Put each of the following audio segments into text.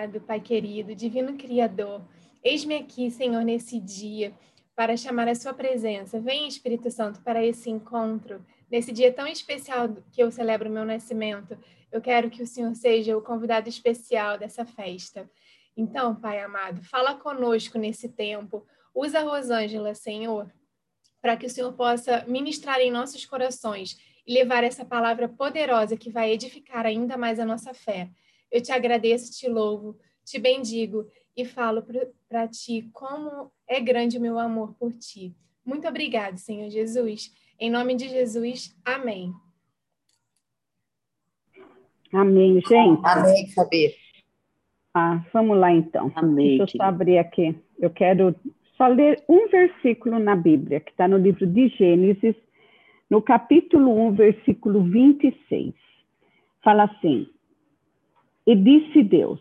amado, Pai querido, divino Criador, eis-me aqui, Senhor, nesse dia, para chamar a Sua presença. Vem, Espírito Santo, para esse encontro, nesse dia tão especial que eu celebro o meu nascimento. Eu quero que o Senhor seja o convidado especial dessa festa. Então, Pai amado, fala conosco nesse tempo. Usa a Rosângela, Senhor, para que o Senhor possa ministrar em nossos corações e levar essa palavra poderosa que vai edificar ainda mais a nossa fé. Eu te agradeço, te louvo, te bendigo e falo para ti como é grande o meu amor por ti. Muito obrigado, Senhor Jesus. Em nome de Jesus, amém. Amém, gente. Amém, Fabi. Ah, vamos lá então. Amém. Deixa eu só abrir aqui. Eu quero só ler um versículo na Bíblia, que está no livro de Gênesis, no capítulo 1, versículo 26. Fala assim: E disse Deus: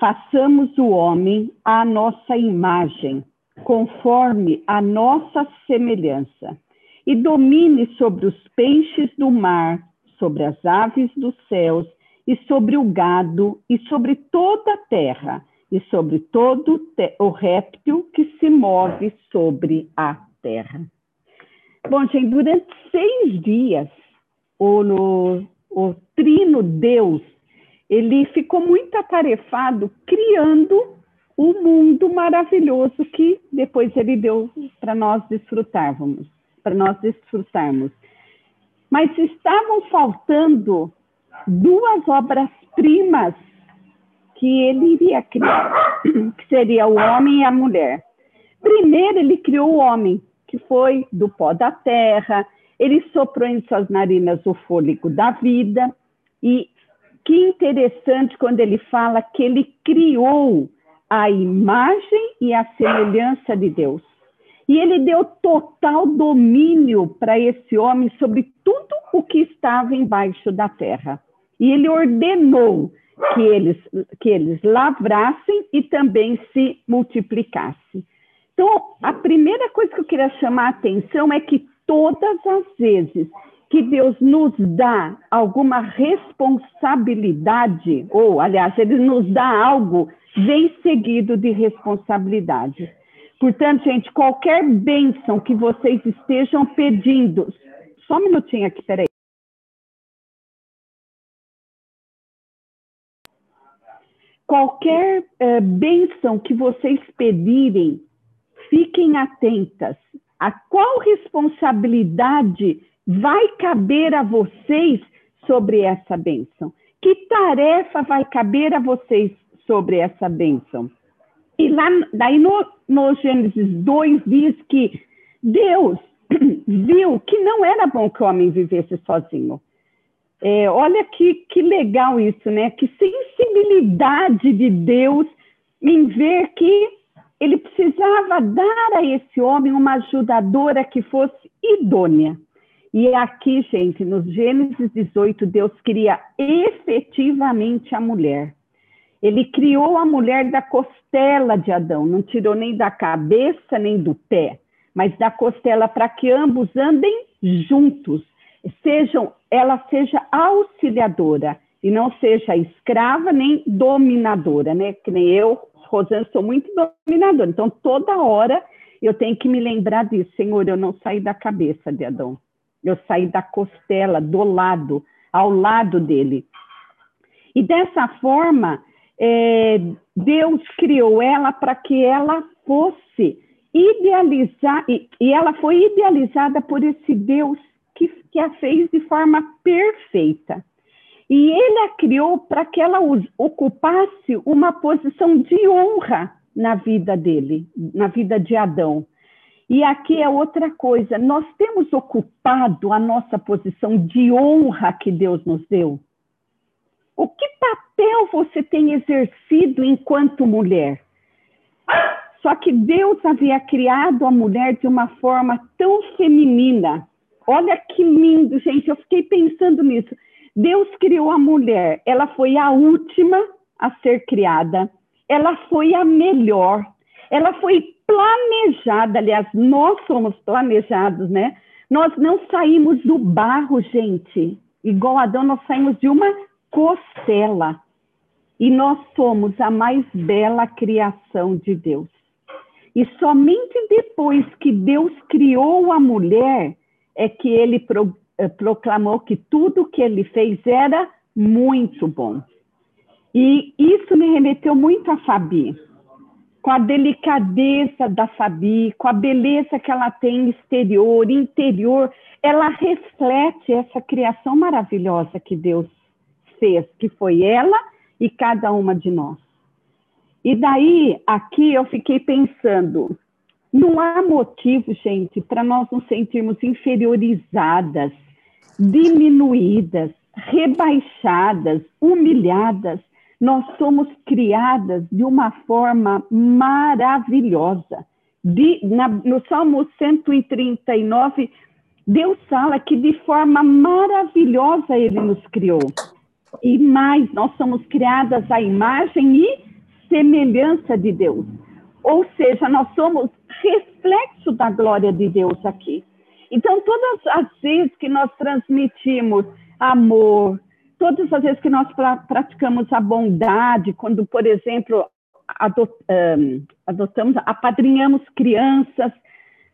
Façamos o homem à nossa imagem, conforme a nossa semelhança, e domine sobre os peixes do mar, sobre as aves dos céus, e sobre o gado, e sobre toda a terra, e sobre todo o réptil que se move sobre a terra. Bom, gente, durante seis dias, o, o trino Deus, ele ficou muito atarefado criando o mundo maravilhoso que depois ele deu para nós desfrutarmos, para nós desfrutarmos. Mas estavam faltando duas obras-primas que ele iria criar, que seria o homem e a mulher. Primeiro, ele criou o homem, que foi do pó da terra, ele soprou em suas narinas o fôlego da vida, e que interessante quando ele fala que ele criou a imagem e a semelhança de Deus. E ele deu total domínio para esse homem sobre tudo o que estava embaixo da terra. E ele ordenou que eles, que eles lavrassem e também se multiplicassem. Então, a primeira coisa que eu queria chamar a atenção é que todas as vezes que Deus nos dá alguma responsabilidade, ou, aliás, Ele nos dá algo, vem seguido de responsabilidade. Portanto, gente, qualquer bênção que vocês estejam pedindo, só um minutinho aqui, peraí. Qualquer uh, bênção que vocês pedirem, fiquem atentas a qual responsabilidade vai caber a vocês sobre essa bênção. Que tarefa vai caber a vocês sobre essa bênção? E lá, daí no, no Gênesis 2 diz que Deus viu que não era bom que o homem vivesse sozinho. É, olha que, que legal isso, né? Que sensibilidade de Deus em ver que ele precisava dar a esse homem uma ajudadora que fosse idônea. E aqui, gente, no Gênesis 18, Deus cria efetivamente a mulher. Ele criou a mulher da costela de Adão, não tirou nem da cabeça nem do pé, mas da costela para que ambos andem juntos sejam, ela seja auxiliadora e não seja escrava nem dominadora, né? Que nem eu, Rosana, sou muito dominadora. Então, toda hora eu tenho que me lembrar disso. Senhor, eu não saí da cabeça de Adão. Eu saí da costela, do lado, ao lado dele. E dessa forma, é, Deus criou ela para que ela fosse idealizar, e, e ela foi idealizada por esse Deus que, que a fez de forma perfeita. E ele a criou para que ela ocupasse uma posição de honra na vida dele, na vida de Adão. E aqui é outra coisa, nós temos ocupado a nossa posição de honra que Deus nos deu. O que papel você tem exercido enquanto mulher? Só que Deus havia criado a mulher de uma forma tão feminina, Olha que lindo, gente. Eu fiquei pensando nisso. Deus criou a mulher, ela foi a última a ser criada, ela foi a melhor, ela foi planejada. Aliás, nós somos planejados, né? Nós não saímos do barro, gente. Igual Adão, nós saímos de uma costela. e nós somos a mais bela criação de Deus. E somente depois que Deus criou a mulher é que ele pro, eh, proclamou que tudo que ele fez era muito bom. E isso me remeteu muito a Fabi, com a delicadeza da Fabi, com a beleza que ela tem exterior, interior, ela reflete essa criação maravilhosa que Deus fez, que foi ela e cada uma de nós. E daí, aqui eu fiquei pensando, não há motivo, gente, para nós nos sentirmos inferiorizadas, diminuídas, rebaixadas, humilhadas. Nós somos criadas de uma forma maravilhosa. De, na, no Salmo 139, Deus fala que de forma maravilhosa ele nos criou. E mais, nós somos criadas à imagem e semelhança de Deus. Ou seja, nós somos reflexo da glória de Deus aqui. Então, todas as vezes que nós transmitimos amor, todas as vezes que nós praticamos a bondade, quando, por exemplo, adotamos, apadrinhamos crianças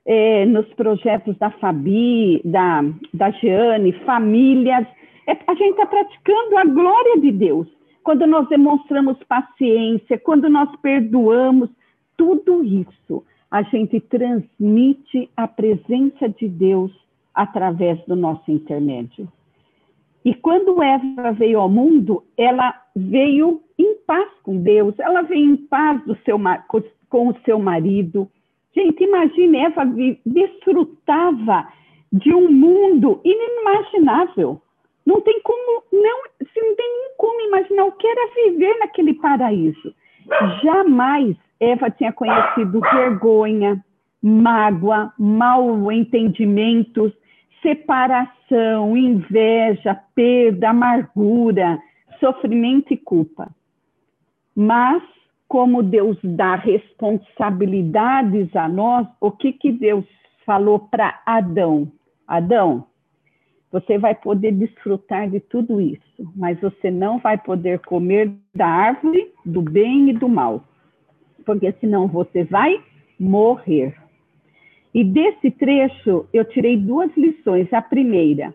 é, nos projetos da Fabi, da, da Jeane, famílias, é, a gente está praticando a glória de Deus quando nós demonstramos paciência, quando nós perdoamos, tudo isso a gente transmite a presença de Deus através do nosso intermédio. E quando Eva veio ao mundo, ela veio em paz com Deus, ela veio em paz seu, com o seu marido. Gente, imagine, Eva desfrutava de um mundo inimaginável. Não tem como, não, se não tem como imaginar o que era viver naquele paraíso. Jamais Eva tinha conhecido vergonha, mágoa, mal entendimentos, separação, inveja, perda, amargura, sofrimento e culpa. Mas, como Deus dá responsabilidades a nós, o que, que Deus falou para Adão? Adão, você vai poder desfrutar de tudo isso, mas você não vai poder comer da árvore do bem e do mal, porque senão você vai morrer. E desse trecho eu tirei duas lições. A primeira,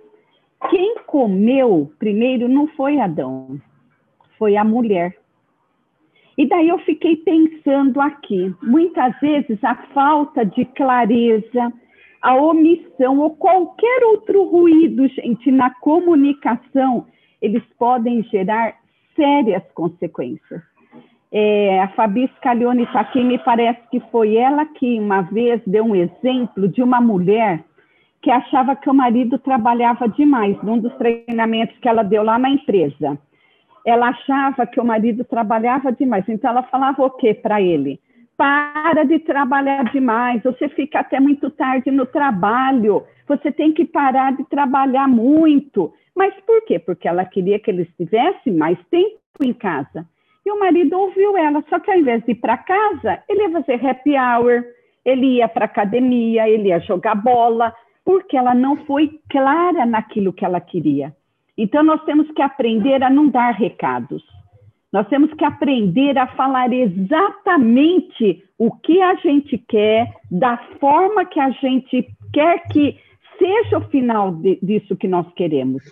quem comeu primeiro não foi Adão, foi a mulher. E daí eu fiquei pensando aqui, muitas vezes a falta de clareza, a omissão ou qualquer outro ruído, gente, na comunicação, eles podem gerar sérias consequências. É, a Fabi Scalione está aqui, me parece que foi ela que uma vez deu um exemplo de uma mulher que achava que o marido trabalhava demais, num dos treinamentos que ela deu lá na empresa. Ela achava que o marido trabalhava demais, então ela falava o quê para ele? para de trabalhar demais, você fica até muito tarde no trabalho, você tem que parar de trabalhar muito. Mas por quê? Porque ela queria que ele estivesse mais tempo em casa. E o marido ouviu ela, só que ao invés de ir para casa, ele ia fazer happy hour, ele ia para academia, ele ia jogar bola, porque ela não foi clara naquilo que ela queria. Então nós temos que aprender a não dar recados. Nós temos que aprender a falar exatamente o que a gente quer, da forma que a gente quer que seja o final de, disso que nós queremos.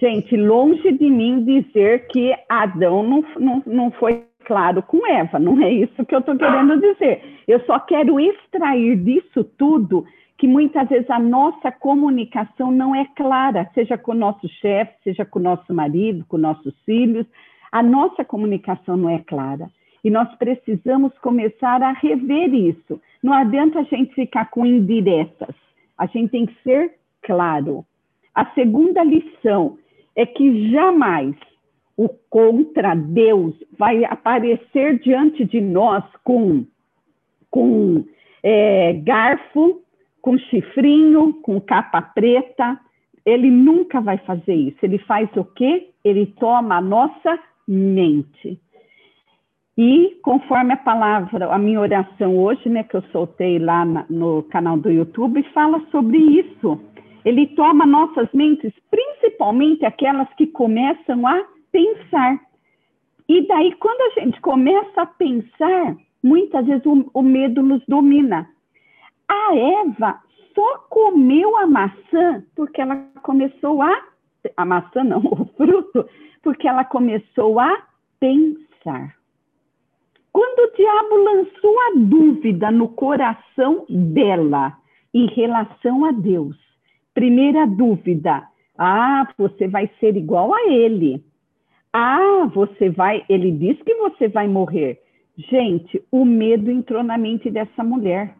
Gente, longe de mim dizer que Adão não, não, não foi claro com Eva, não é isso que eu estou querendo dizer. Eu só quero extrair disso tudo que muitas vezes a nossa comunicação não é clara, seja com o nosso chefe, seja com o nosso marido, com nossos filhos, a nossa comunicação não é clara. E nós precisamos começar a rever isso. Não adianta a gente ficar com indiretas. A gente tem que ser claro. A segunda lição é que jamais o contra Deus vai aparecer diante de nós com, com é, garfo, com chifrinho, com capa preta. Ele nunca vai fazer isso. Ele faz o quê? Ele toma a nossa mente. E conforme a palavra, a minha oração hoje, né, que eu soltei lá na, no canal do YouTube, fala sobre isso. Ele toma nossas mentes, principalmente aquelas que começam a pensar. E daí, quando a gente começa a pensar, muitas vezes o, o medo nos domina. A Eva só comeu a maçã porque ela começou a. A maçã não, o fruto, porque ela começou a pensar. Quando o diabo lançou a dúvida no coração dela em relação a Deus, primeira dúvida: ah, você vai ser igual a ele. Ah, você vai. Ele disse que você vai morrer. Gente, o medo entrou na mente dessa mulher.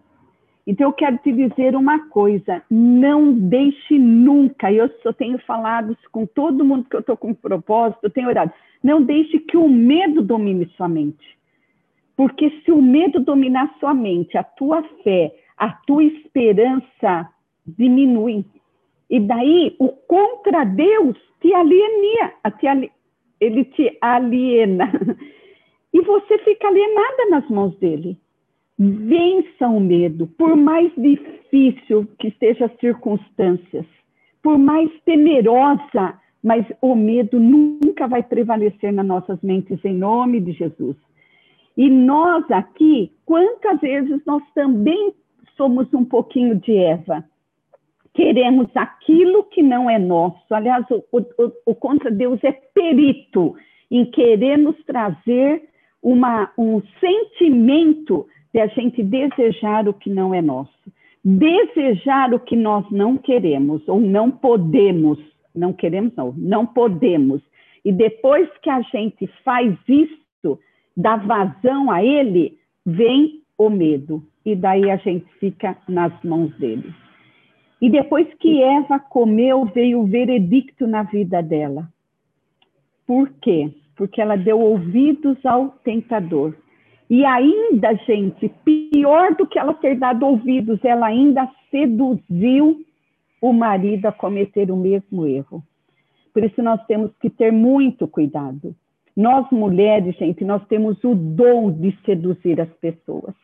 Então, eu quero te dizer uma coisa: não deixe nunca, eu só tenho falado com todo mundo que eu estou com propósito, eu tenho orado, não deixe que o medo domine sua mente. Porque se o medo dominar sua mente, a tua fé, a tua esperança diminui. E daí, o contra Deus te alienia, te ali, ele te aliena. E você fica alienada nas mãos dele. Vença o medo, por mais difícil que estejam as circunstâncias, por mais temerosa, mas o medo nunca vai prevalecer nas nossas mentes, em nome de Jesus. E nós aqui, quantas vezes nós também somos um pouquinho de Eva? Queremos aquilo que não é nosso. Aliás, o, o, o contra Deus é perito em querer nos trazer uma, um sentimento de a gente desejar o que não é nosso. Desejar o que nós não queremos ou não podemos, não queremos não, não podemos. E depois que a gente faz isso, dá vazão a ele, vem o medo. E daí a gente fica nas mãos dele. E depois que Eva comeu, veio o veredicto na vida dela. Por quê? Porque ela deu ouvidos ao tentador. E ainda, gente, pior do que ela ter dado ouvidos, ela ainda seduziu o marido a cometer o mesmo erro. Por isso nós temos que ter muito cuidado. Nós mulheres, gente, nós temos o dom de seduzir as pessoas.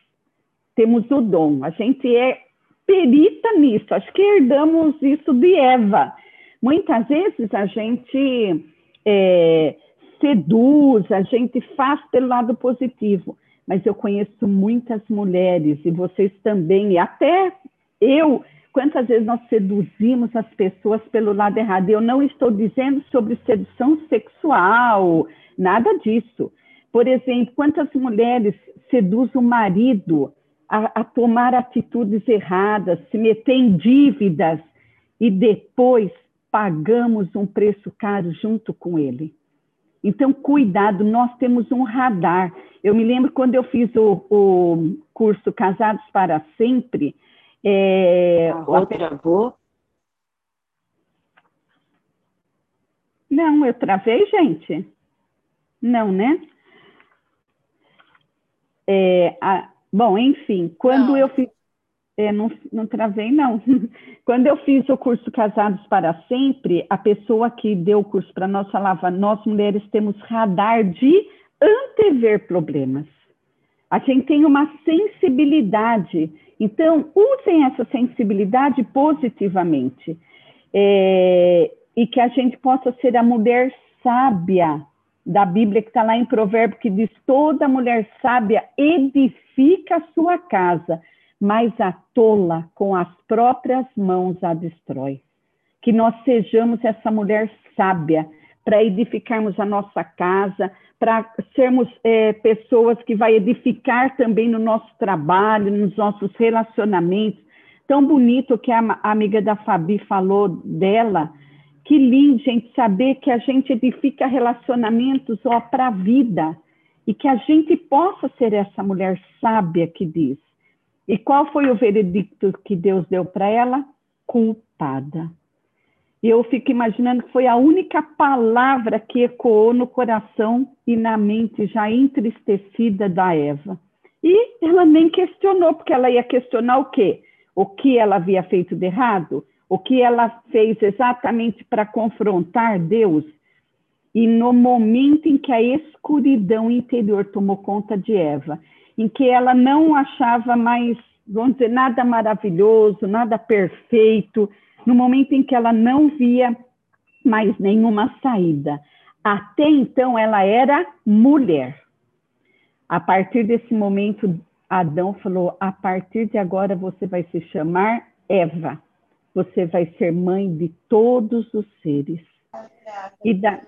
Temos o dom. A gente é perita nisso. Acho que herdamos isso de Eva. Muitas vezes a gente é, seduz, a gente faz pelo lado positivo mas eu conheço muitas mulheres, e vocês também, e até eu, quantas vezes nós seduzimos as pessoas pelo lado errado. Eu não estou dizendo sobre sedução sexual, nada disso. Por exemplo, quantas mulheres seduzem o marido a, a tomar atitudes erradas, se meter em dívidas, e depois pagamos um preço caro junto com ele. Então, cuidado, nós temos um radar. Eu me lembro quando eu fiz o, o curso Casados para Sempre. É, a travou? Não, eu travei, gente? Não, né? É, a, bom, enfim, quando não. eu fiz é, não, não travei, não. Quando eu fiz o curso Casados para Sempre, a pessoa que deu o curso para nós falava: nós mulheres temos radar de antever problemas. A gente tem uma sensibilidade. Então, usem essa sensibilidade positivamente. É, e que a gente possa ser a mulher sábia da Bíblia, que está lá em Provérbio, que diz: toda mulher sábia edifica a sua casa mas a tola com as próprias mãos a destrói. Que nós sejamos essa mulher sábia para edificarmos a nossa casa, para sermos é, pessoas que vai edificar também no nosso trabalho, nos nossos relacionamentos. Tão bonito que a amiga da Fabi falou dela. Que lindo, gente, saber que a gente edifica relacionamentos para a vida e que a gente possa ser essa mulher sábia que diz: e qual foi o veredicto que Deus deu para ela? Culpada. E eu fico imaginando que foi a única palavra que ecoou no coração e na mente já entristecida da Eva. E ela nem questionou, porque ela ia questionar o quê? O que ela havia feito de errado? O que ela fez exatamente para confrontar Deus? E no momento em que a escuridão interior tomou conta de Eva, em que ela não achava mais, vamos dizer, nada maravilhoso, nada perfeito, no momento em que ela não via mais nenhuma saída. Até então ela era mulher. A partir desse momento, Adão falou: a partir de agora você vai se chamar Eva. Você vai ser mãe de todos os seres. E, da,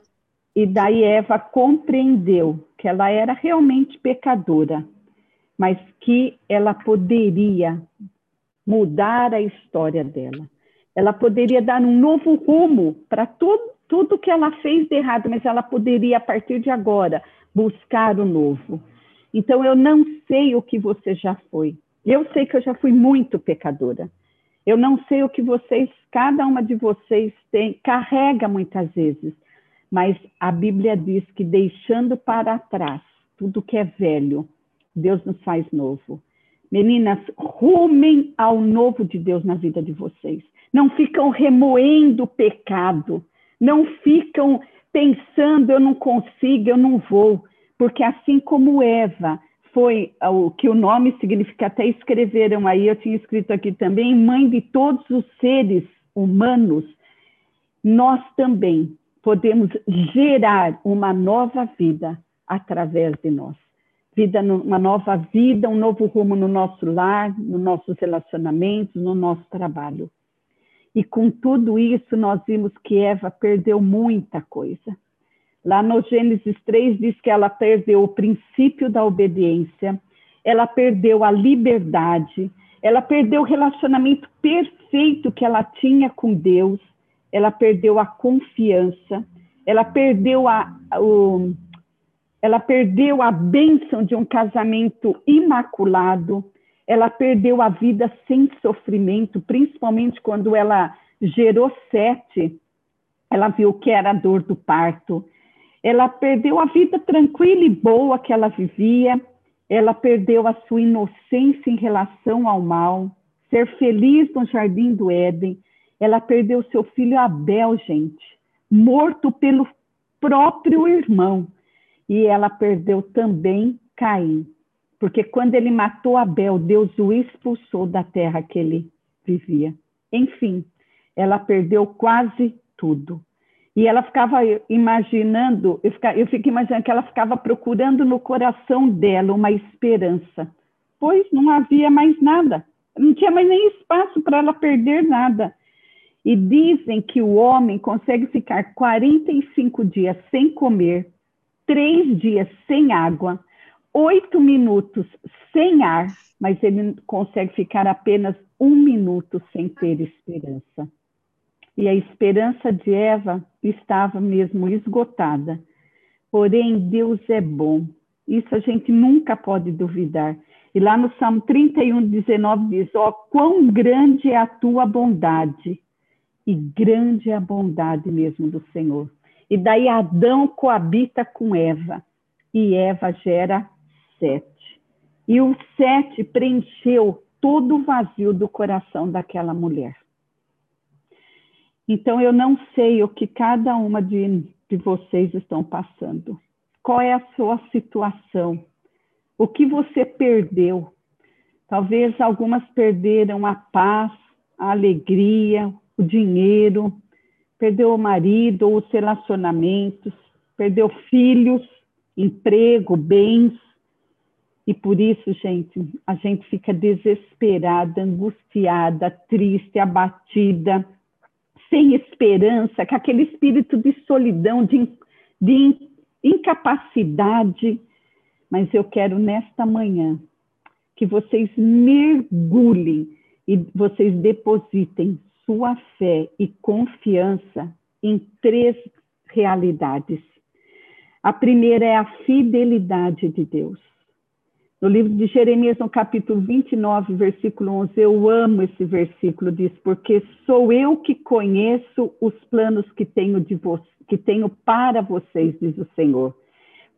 e daí Eva compreendeu que ela era realmente pecadora, mas que ela poderia mudar a história dela. Ela poderia dar um novo rumo para tudo, tudo que ela fez de errado, mas ela poderia, a partir de agora, buscar o novo. Então, eu não sei o que você já foi. Eu sei que eu já fui muito pecadora. Eu não sei o que vocês, cada uma de vocês tem, carrega muitas vezes. Mas a Bíblia diz que deixando para trás tudo que é velho, Deus nos faz novo. Meninas, rumem ao novo de Deus na vida de vocês. Não ficam remoendo o pecado. Não ficam pensando, eu não consigo, eu não vou porque assim como Eva foi o que o nome significa, até escreveram aí, eu tinha escrito aqui também, mãe de todos os seres humanos, nós também podemos gerar uma nova vida através de nós. Vida, uma nova vida, um novo rumo no nosso lar, nos nossos relacionamentos, no nosso trabalho. E com tudo isso, nós vimos que Eva perdeu muita coisa Lá no Gênesis 3 diz que ela perdeu o princípio da obediência, ela perdeu a liberdade, ela perdeu o relacionamento perfeito que ela tinha com Deus, ela perdeu a confiança, ela perdeu a, o, ela perdeu a bênção de um casamento imaculado, ela perdeu a vida sem sofrimento, principalmente quando ela gerou sete, ela viu que era a dor do parto, ela perdeu a vida tranquila e boa que ela vivia, ela perdeu a sua inocência em relação ao mal, ser feliz no jardim do Éden. Ela perdeu seu filho Abel, gente, morto pelo próprio irmão. E ela perdeu também Caim, porque quando ele matou Abel, Deus o expulsou da terra que ele vivia. Enfim, ela perdeu quase tudo. E ela ficava imaginando, eu, fica, eu fico imaginando que ela ficava procurando no coração dela uma esperança, pois não havia mais nada, não tinha mais nem espaço para ela perder nada. E dizem que o homem consegue ficar 45 dias sem comer, três dias sem água, oito minutos sem ar, mas ele consegue ficar apenas um minuto sem ter esperança e a esperança de Eva estava mesmo esgotada. Porém, Deus é bom. Isso a gente nunca pode duvidar. E lá no Salmo 31, 19 diz: Ó, oh, quão grande é a tua bondade! E grande é a bondade mesmo do Senhor. E daí Adão coabita com Eva, e Eva gera sete. E o sete preencheu todo o vazio do coração daquela mulher. Então, eu não sei o que cada uma de, de vocês estão passando. Qual é a sua situação? O que você perdeu? Talvez algumas perderam a paz, a alegria, o dinheiro, perdeu o marido ou os relacionamentos, perdeu filhos, emprego, bens. E por isso, gente, a gente fica desesperada, angustiada, triste, abatida sem esperança, com aquele espírito de solidão, de, de incapacidade. Mas eu quero nesta manhã que vocês mergulhem e vocês depositem sua fé e confiança em três realidades. A primeira é a fidelidade de Deus. No livro de Jeremias, no capítulo 29, versículo 11, eu amo esse versículo, diz, porque sou eu que conheço os planos que tenho, de vo que tenho para vocês, diz o Senhor.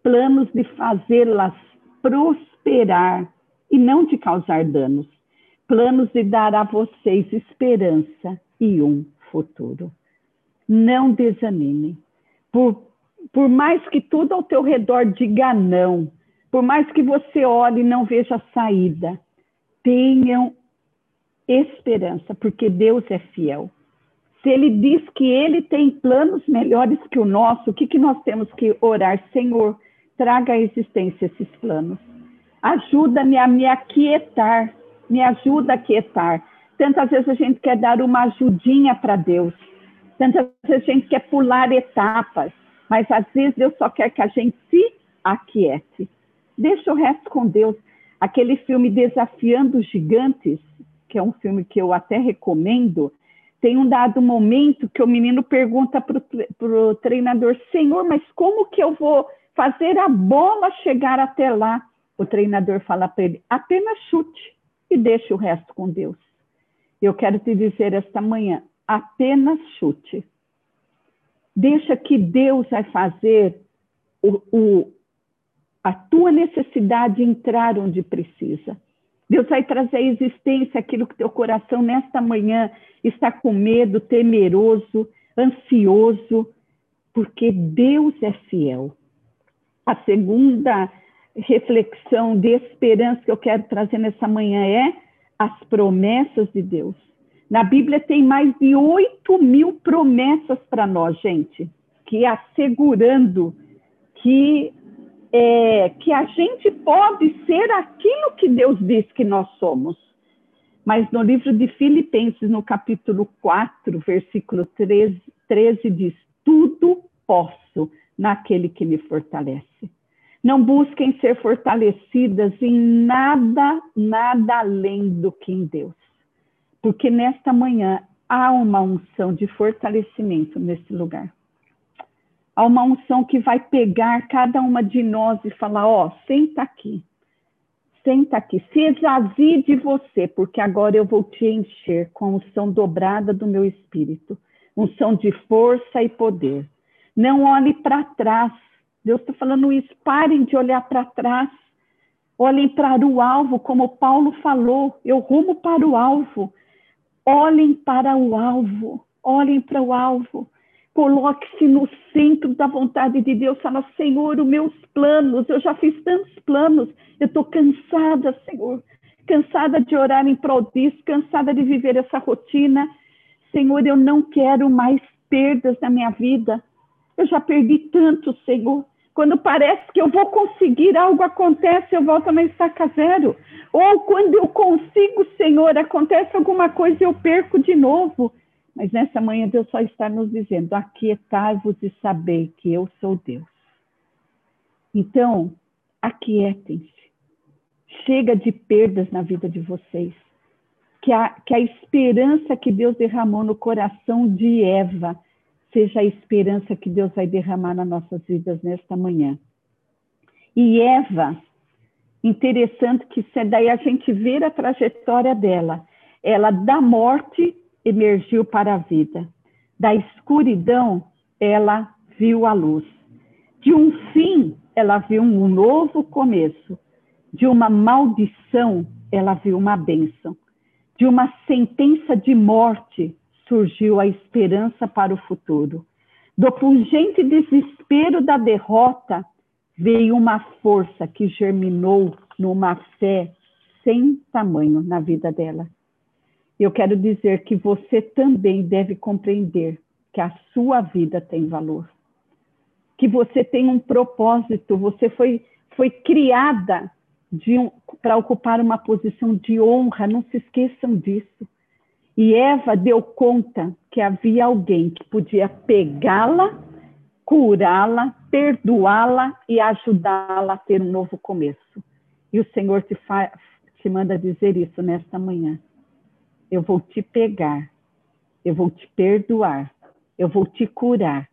Planos de fazê-las prosperar e não de causar danos. Planos de dar a vocês esperança e um futuro. Não desanime. Por, por mais que tudo ao teu redor diga não, por mais que você olhe e não veja saída, tenham esperança, porque Deus é fiel. Se ele diz que ele tem planos melhores que o nosso, o que, que nós temos que orar? Senhor, traga à existência esses planos. Ajuda-me a me aquietar, me ajuda a aquietar. Tantas vezes a gente quer dar uma ajudinha para Deus, tantas vezes a gente quer pular etapas, mas às vezes Deus só quer que a gente se aquiete. Deixa o resto com Deus. Aquele filme Desafiando os Gigantes, que é um filme que eu até recomendo, tem um dado momento que o menino pergunta para o treinador: Senhor, mas como que eu vou fazer a bola chegar até lá? O treinador fala para ele: apenas chute e deixe o resto com Deus. Eu quero te dizer esta manhã: apenas chute. Deixa que Deus vai fazer o, o, a tua necessidade entrar onde precisa. Deus vai trazer à existência aquilo que teu coração nesta manhã está com medo, temeroso, ansioso, porque Deus é fiel. A segunda reflexão de esperança que eu quero trazer nessa manhã é as promessas de Deus. Na Bíblia tem mais de 8 mil promessas para nós, gente, que assegurando que é, que a gente pode ser aquilo que Deus diz que nós somos. Mas no livro de Filipenses, no capítulo 4, versículo 13, 13 diz: Tudo posso naquele que me fortalece. Não busquem ser fortalecidas em nada, nada além do que em Deus. Porque nesta manhã há uma unção de fortalecimento nesse lugar. Há uma unção que vai pegar cada uma de nós e falar: Ó, oh, senta aqui, senta aqui, se esvazie de você, porque agora eu vou te encher com a unção dobrada do meu espírito unção de força e poder. Não olhe para trás. Deus está falando isso. Parem de olhar para trás. Olhem para o alvo, como Paulo falou. Eu rumo para o alvo. Olhem para o alvo. Olhem para o alvo. Coloque-se no centro da vontade de Deus. Fala, Senhor, os meus planos, eu já fiz tantos planos, eu estou cansada, Senhor. Cansada de orar em prol disso, cansada de viver essa rotina. Senhor, eu não quero mais perdas na minha vida. Eu já perdi tanto, Senhor. Quando parece que eu vou conseguir, algo acontece, eu volto na estaca zero. Ou quando eu consigo, Senhor, acontece alguma coisa e eu perco de novo. Mas nessa manhã Deus só está nos dizendo: aquietai-vos e sabei que eu sou Deus. Então, aquietem-se. Chega de perdas na vida de vocês. Que a, que a esperança que Deus derramou no coração de Eva seja a esperança que Deus vai derramar nas nossas vidas nesta manhã. E Eva, interessante que daí a gente vê a trajetória dela. Ela da morte emergiu para a vida. Da escuridão, ela viu a luz. De um fim, ela viu um novo começo. De uma maldição, ela viu uma bênção. De uma sentença de morte, surgiu a esperança para o futuro. Do pungente desespero da derrota, veio uma força que germinou numa fé sem tamanho na vida dela. Eu quero dizer que você também deve compreender que a sua vida tem valor. Que você tem um propósito, você foi, foi criada um, para ocupar uma posição de honra, não se esqueçam disso. E Eva deu conta que havia alguém que podia pegá-la, curá-la, perdoá-la e ajudá-la a ter um novo começo. E o Senhor te, te manda dizer isso nesta manhã eu vou te pegar, eu vou te perdoar, eu vou te curar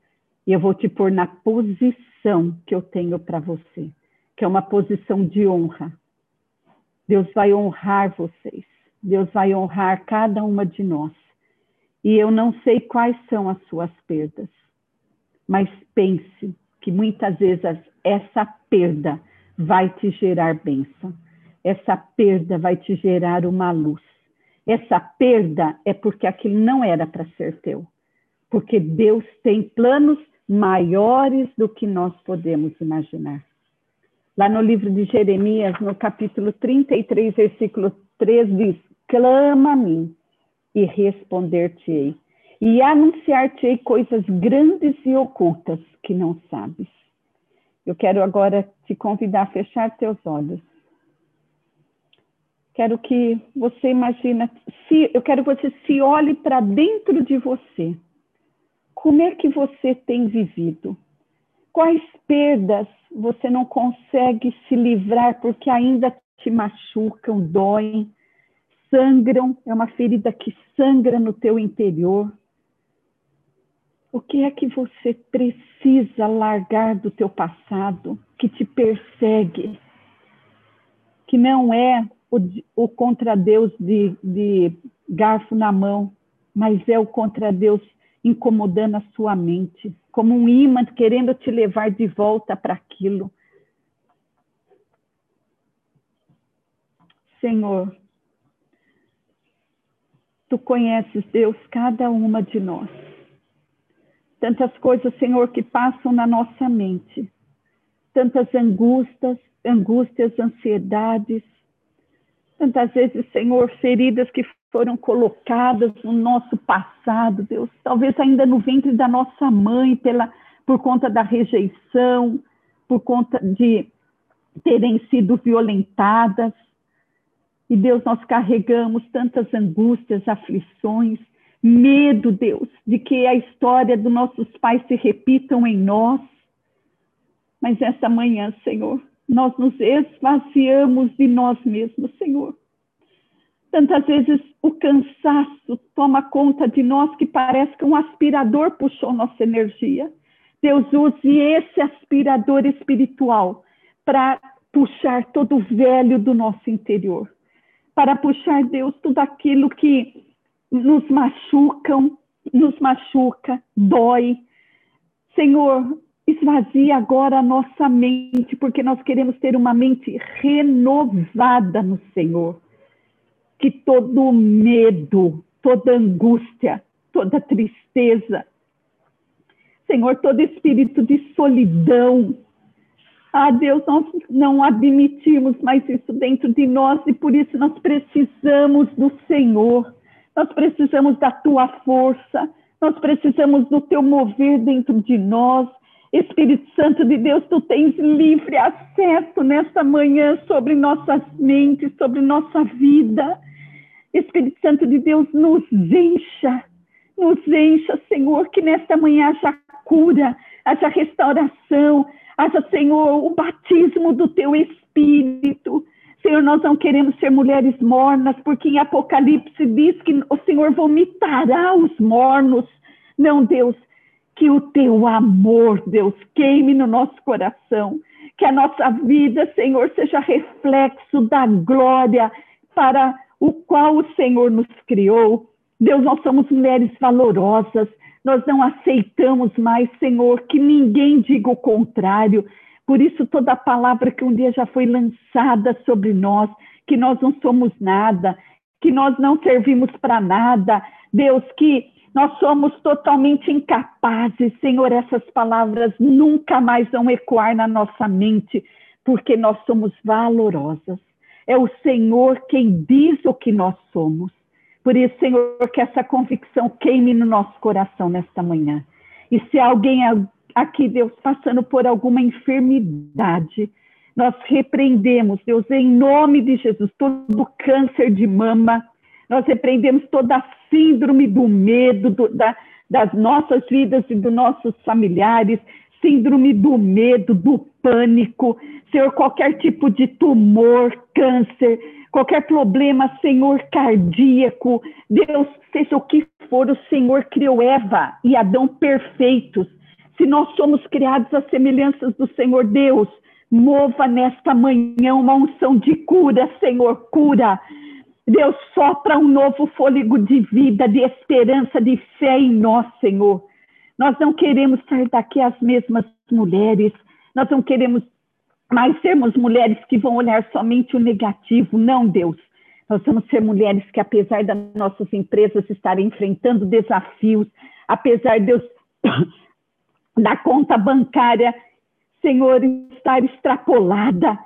e eu vou te pôr na posição que eu tenho para você, que é uma posição de honra. Deus vai honrar vocês, Deus vai honrar cada uma de nós. E eu não sei quais são as suas perdas, mas pense que muitas vezes essa perda vai te gerar bênção, essa perda vai te gerar uma luz essa perda é porque aquilo não era para ser teu. Porque Deus tem planos maiores do que nós podemos imaginar. Lá no livro de Jeremias, no capítulo 33, versículo 3, diz: Clama a mim e responder-te-ei. e anunciar-te coisas grandes e ocultas que não sabes. Eu quero agora te convidar a fechar teus olhos. Quero que você imagine, se, eu quero que você se olhe para dentro de você. Como é que você tem vivido? Quais perdas você não consegue se livrar porque ainda te machucam, doem, sangram? É uma ferida que sangra no teu interior. O que é que você precisa largar do teu passado que te persegue? Que não é o, o contra Deus de, de garfo na mão, mas é o contra Deus incomodando a sua mente, como um imã querendo te levar de volta para aquilo. Senhor, tu conheces, Deus, cada uma de nós. Tantas coisas, Senhor, que passam na nossa mente, tantas angústias, angústias, ansiedades, tantas vezes, Senhor, feridas que foram colocadas no nosso passado, Deus, talvez ainda no ventre da nossa mãe, pela, por conta da rejeição, por conta de terem sido violentadas. E Deus, nós carregamos tantas angústias, aflições, medo, Deus, de que a história dos nossos pais se repitam em nós. Mas essa manhã, Senhor, nós nos esvaziamos de nós mesmos, Senhor. Tantas vezes o cansaço toma conta de nós que parece que um aspirador puxou nossa energia. Deus use esse aspirador espiritual para puxar todo o velho do nosso interior, para puxar, Deus, tudo aquilo que nos machucam, nos machuca, dói. Senhor, esvazia agora a nossa mente, porque nós queremos ter uma mente renovada no Senhor. Que todo medo, toda angústia, toda tristeza, Senhor, todo espírito de solidão, ah, Deus, nós não admitimos mais isso dentro de nós e por isso nós precisamos do Senhor. Nós precisamos da tua força, nós precisamos do teu mover dentro de nós. Espírito Santo de Deus, tu tens livre acesso nesta manhã sobre nossas mentes, sobre nossa vida. Espírito Santo de Deus, nos encha, nos encha, Senhor, que nesta manhã haja cura, haja restauração, haja, Senhor, o batismo do teu Espírito. Senhor, nós não queremos ser mulheres mornas, porque em Apocalipse diz que o Senhor vomitará os mornos. Não, Deus, que o teu amor, Deus, queime no nosso coração. Que a nossa vida, Senhor, seja reflexo da glória para o qual o Senhor nos criou. Deus, nós somos mulheres valorosas, nós não aceitamos mais, Senhor, que ninguém diga o contrário. Por isso, toda palavra que um dia já foi lançada sobre nós, que nós não somos nada, que nós não servimos para nada, Deus, que nós somos totalmente incapazes, Senhor, essas palavras nunca mais vão ecoar na nossa mente, porque nós somos valorosas. É o Senhor quem diz o que nós somos. Por isso, Senhor, que essa convicção queime no nosso coração nesta manhã. E se alguém aqui, Deus, passando por alguma enfermidade, nós repreendemos, Deus, em nome de Jesus, todo câncer de mama, nós repreendemos toda a síndrome do medo do, da, das nossas vidas e dos nossos familiares, síndrome do medo, do pânico, Senhor, qualquer tipo de tumor, câncer, qualquer problema, Senhor, cardíaco, Deus, seja o que for, o Senhor criou Eva e Adão perfeitos, se nós somos criados à semelhança do Senhor Deus, mova nesta manhã uma unção de cura, Senhor, cura. Deus, sopra um novo fôlego de vida, de esperança, de fé em nós, Senhor. Nós não queremos sair daqui as mesmas mulheres, nós não queremos mais sermos mulheres que vão olhar somente o negativo. Não, Deus. Nós vamos ser mulheres que, apesar das nossas empresas estarem enfrentando desafios, apesar de Deus da conta bancária, Senhor, estar extrapolada.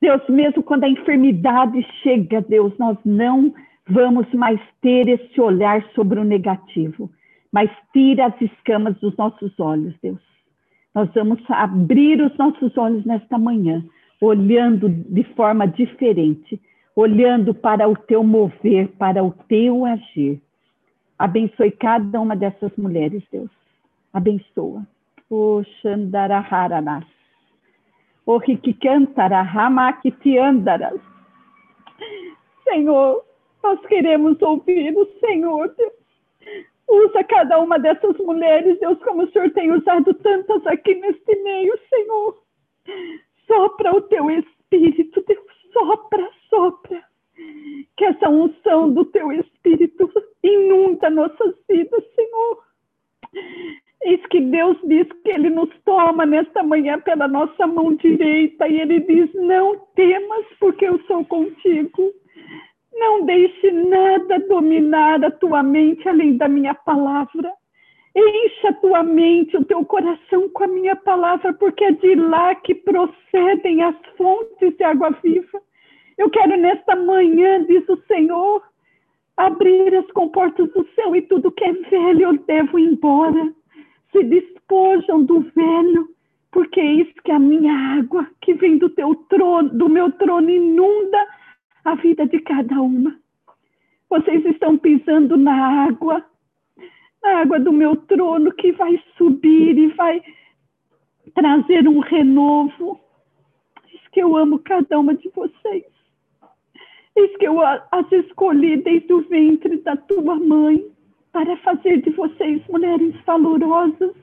Deus, mesmo quando a enfermidade chega, Deus, nós não vamos mais ter esse olhar sobre o negativo. mas tira as escamas dos nossos olhos, Deus. Nós vamos abrir os nossos olhos nesta manhã, olhando de forma diferente, olhando para o teu mover, para o teu agir. Abençoe cada uma dessas mulheres, Deus. Abençoa. O Xandaraharanas. O Rikikantarahamakiandaras. Senhor, nós queremos ouvir o Senhor, Deus. Cada uma dessas mulheres, Deus, como o Senhor tem usado tantas aqui neste meio, Senhor. Sopra o teu espírito, Deus, sopra, sopra. Que essa unção do teu espírito inunda nossas vidas, Senhor. Eis que Deus diz que Ele nos toma nesta manhã pela nossa mão direita e Ele diz: Não temas, porque eu sou contigo. Não deixe nada dominar a tua mente além da minha palavra. Encha a tua mente, o teu coração com a minha palavra, porque é de lá que procedem as fontes de água viva. Eu quero nesta manhã, diz o Senhor, abrir as comportas do céu e tudo que é velho eu devo embora. Se despojam do velho, porque é isso que a minha água que vem do teu trono, do meu trono inunda a vida de cada uma. Vocês estão pisando na água, na água do meu trono que vai subir e vai trazer um renovo. Diz que eu amo cada uma de vocês. Diz que eu as escolhi desde o ventre da tua mãe para fazer de vocês mulheres valorosas,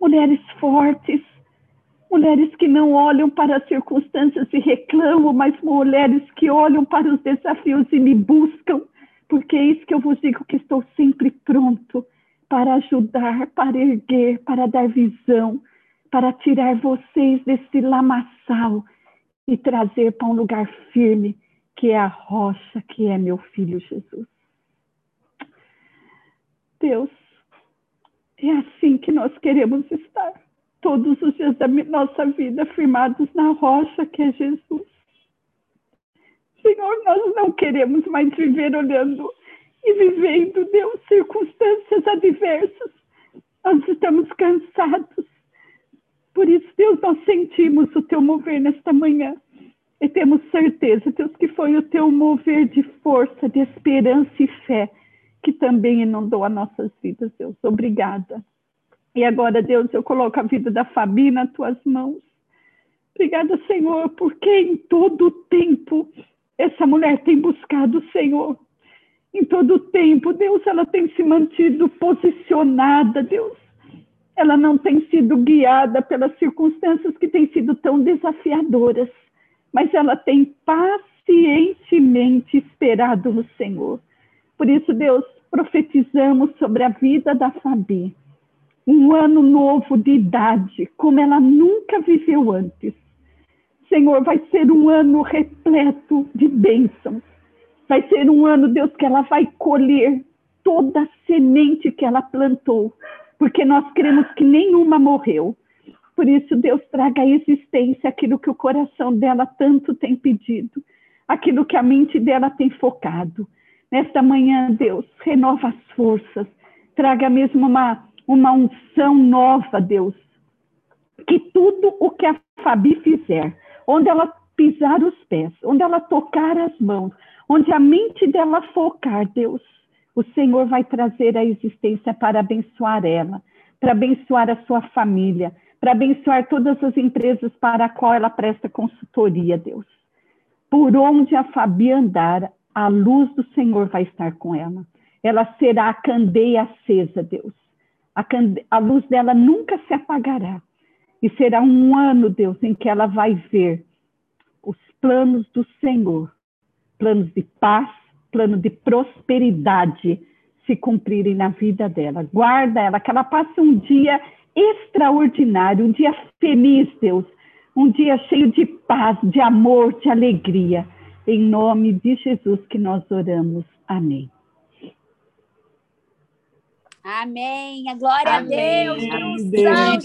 mulheres fortes, mulheres que não olham para as circunstâncias e reclamam, mas mulheres que olham para os desafios e me buscam, porque é isso que eu vos digo que estou sempre pronto para ajudar, para erguer, para dar visão, para tirar vocês desse lamaçal e trazer para um lugar firme, que é a rocha, que é meu filho Jesus. Deus, é assim que nós queremos estar todos os dias da nossa vida firmados na rocha que é Jesus. Senhor, nós não queremos mais viver olhando e vivendo, Deus, circunstâncias adversas. Nós estamos cansados. Por isso, Deus, nós sentimos o teu mover nesta manhã. E temos certeza, Deus, que foi o teu mover de força, de esperança e fé que também inundou as nossas vidas, Deus. Obrigada. E agora, Deus, eu coloco a vida da Fabi nas tuas mãos. Obrigada, Senhor, porque em todo tempo essa mulher tem buscado o Senhor. Em todo tempo, Deus, ela tem se mantido posicionada, Deus. Ela não tem sido guiada pelas circunstâncias que têm sido tão desafiadoras, mas ela tem pacientemente esperado no Senhor. Por isso, Deus, profetizamos sobre a vida da Fabi um ano novo de idade, como ela nunca viveu antes. Senhor, vai ser um ano repleto de bênçãos. Vai ser um ano, Deus, que ela vai colher toda a semente que ela plantou, porque nós cremos que nenhuma morreu. Por isso, Deus, traga à existência aquilo que o coração dela tanto tem pedido, aquilo que a mente dela tem focado. Nesta manhã, Deus, renova as forças, traga mesmo uma uma unção nova, Deus. Que tudo o que a Fabi fizer, onde ela pisar os pés, onde ela tocar as mãos, onde a mente dela focar, Deus, o Senhor vai trazer a existência para abençoar ela, para abençoar a sua família, para abençoar todas as empresas para a qual ela presta consultoria, Deus. Por onde a Fabi andar, a luz do Senhor vai estar com ela. Ela será a candeia acesa, Deus a, a luz dela nunca se apagará. E será um ano, Deus, em que ela vai ver os planos do Senhor, planos de paz, plano de prosperidade se cumprirem na vida dela. Guarda ela, que ela passe um dia extraordinário, um dia feliz, Deus, um dia cheio de paz, de amor, de alegria. Em nome de Jesus que nós oramos. Amém. Amém. A glória Amém. a Deus. Deus.